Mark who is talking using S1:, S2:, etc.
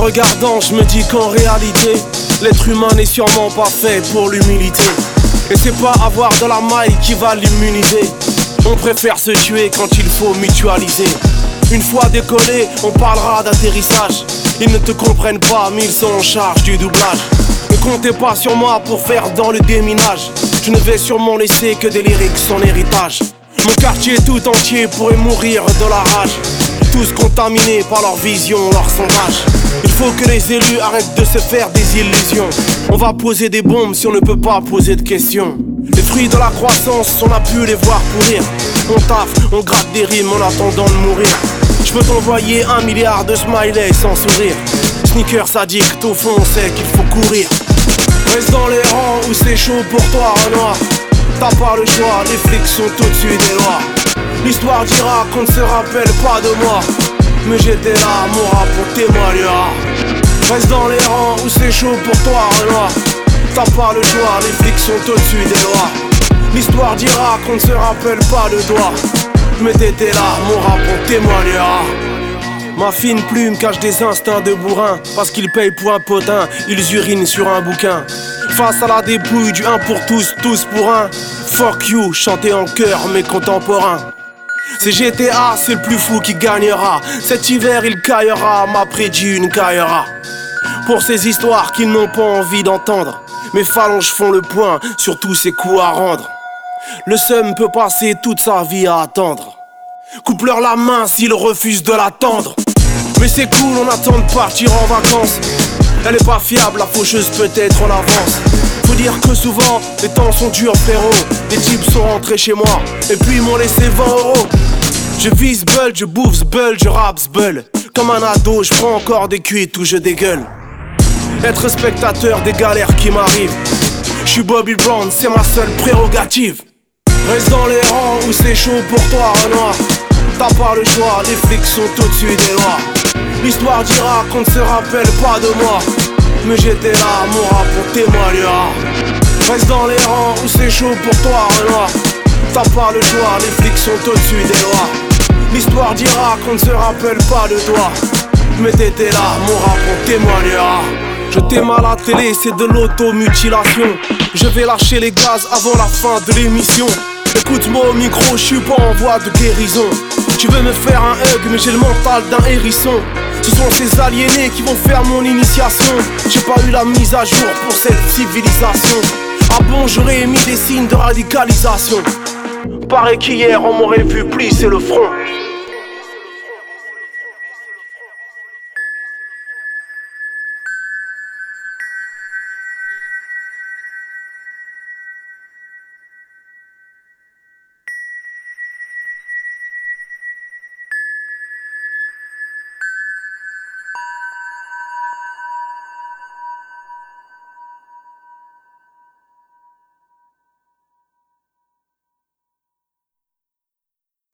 S1: regardant, je me dis qu'en réalité, l'être humain n'est sûrement pas fait pour l'humilité. Et c'est pas avoir de la maille qui va l'immuniser. On préfère se tuer quand il faut mutualiser. Une fois décollé, on parlera d'atterrissage. Ils ne te comprennent pas, mais ils sont en charge du doublage. Ne comptez pas sur moi pour faire dans le déminage. Je ne vais sûrement laisser que des lyrics son héritage. Mon quartier tout entier pourrait mourir de la rage. Tous contaminés par leur vision, leur sondage. Il faut que les élus arrêtent de se faire des illusions. On va poser des bombes si on ne peut pas poser de questions. Les fruits de la croissance, on a pu les voir pourrir. On taffe, on gratte des rimes en attendant de mourir. Je peux t'envoyer un milliard de smileys sans sourire. Sneaker sadique, au fond on sait qu'il faut courir. Reste dans les rangs où c'est chaud pour toi, Renoir. T'as pas le choix, les flics sont au-dessus des lois. L'histoire dira qu'on ne se rappelle pas de moi. Mais j'étais là, mon rap pour témoigner. Reste dans les rangs où c'est chaud pour toi, Renoir. T'as pas le choix, les flics sont au-dessus des lois. L'histoire dira qu'on ne se rappelle pas de toi. Mais t'étais là, mon rap pour témoigner. Ma fine plume cache des instincts de bourrin Parce qu'ils payent pour un potin, ils urinent sur un bouquin Face à la dépouille du 1 pour tous, tous pour un Fuck you, chanter en chœur mes contemporains c'est GTA, c'est le plus fou qui gagnera. Cet hiver, il caillera, ma prédune caillera. Pour ces histoires qu'ils n'ont pas envie d'entendre, mes phalanges font le point sur tous ces coups à rendre. Le seum peut passer toute sa vie à attendre. Coupe-leur la main s'ils refusent de l'attendre. Mais c'est cool, on attend de partir en vacances. Elle est pas fiable, la faucheuse peut-être en avance. Faut dire que souvent, les temps sont durs, frérot. Les types sont rentrés chez moi, et puis ils m'ont laissé 20 euros. Je vise bull, je bouffe bull, je rappe bull. Comme un ado, je prends encore des cuites où je dégueule. Être spectateur des galères qui m'arrivent. Je suis Bobby Brown, c'est ma seule prérogative. Reste dans les rangs où c'est chaud pour toi, Renoir. T'as pas le choix, les flics sont au-dessus des lois. L'histoire dira qu'on ne se rappelle pas de moi. Mais j'étais là, mon rap pour témoigner. Reste dans les rangs où c'est chaud pour toi, Renoir. T'as pas le choix, les flics sont au-dessus des lois. L'histoire dira qu'on ne se rappelle pas de toi. Mais t'étais là, mon rap pour témoigner. Je t'aime à la télé, c'est de l'automutilation. Je vais lâcher les gaz avant la fin de l'émission. Écoute-moi au micro, je suis pas en voie de guérison. Tu veux me faire un hug, mais j'ai le mental d'un hérisson. Ce sont ces aliénés qui vont faire mon initiation. J'ai pas eu la mise à jour pour cette civilisation. Ah bon, j'aurais émis des signes de radicalisation. Paraît qu'hier on m'aurait vu plisser le front.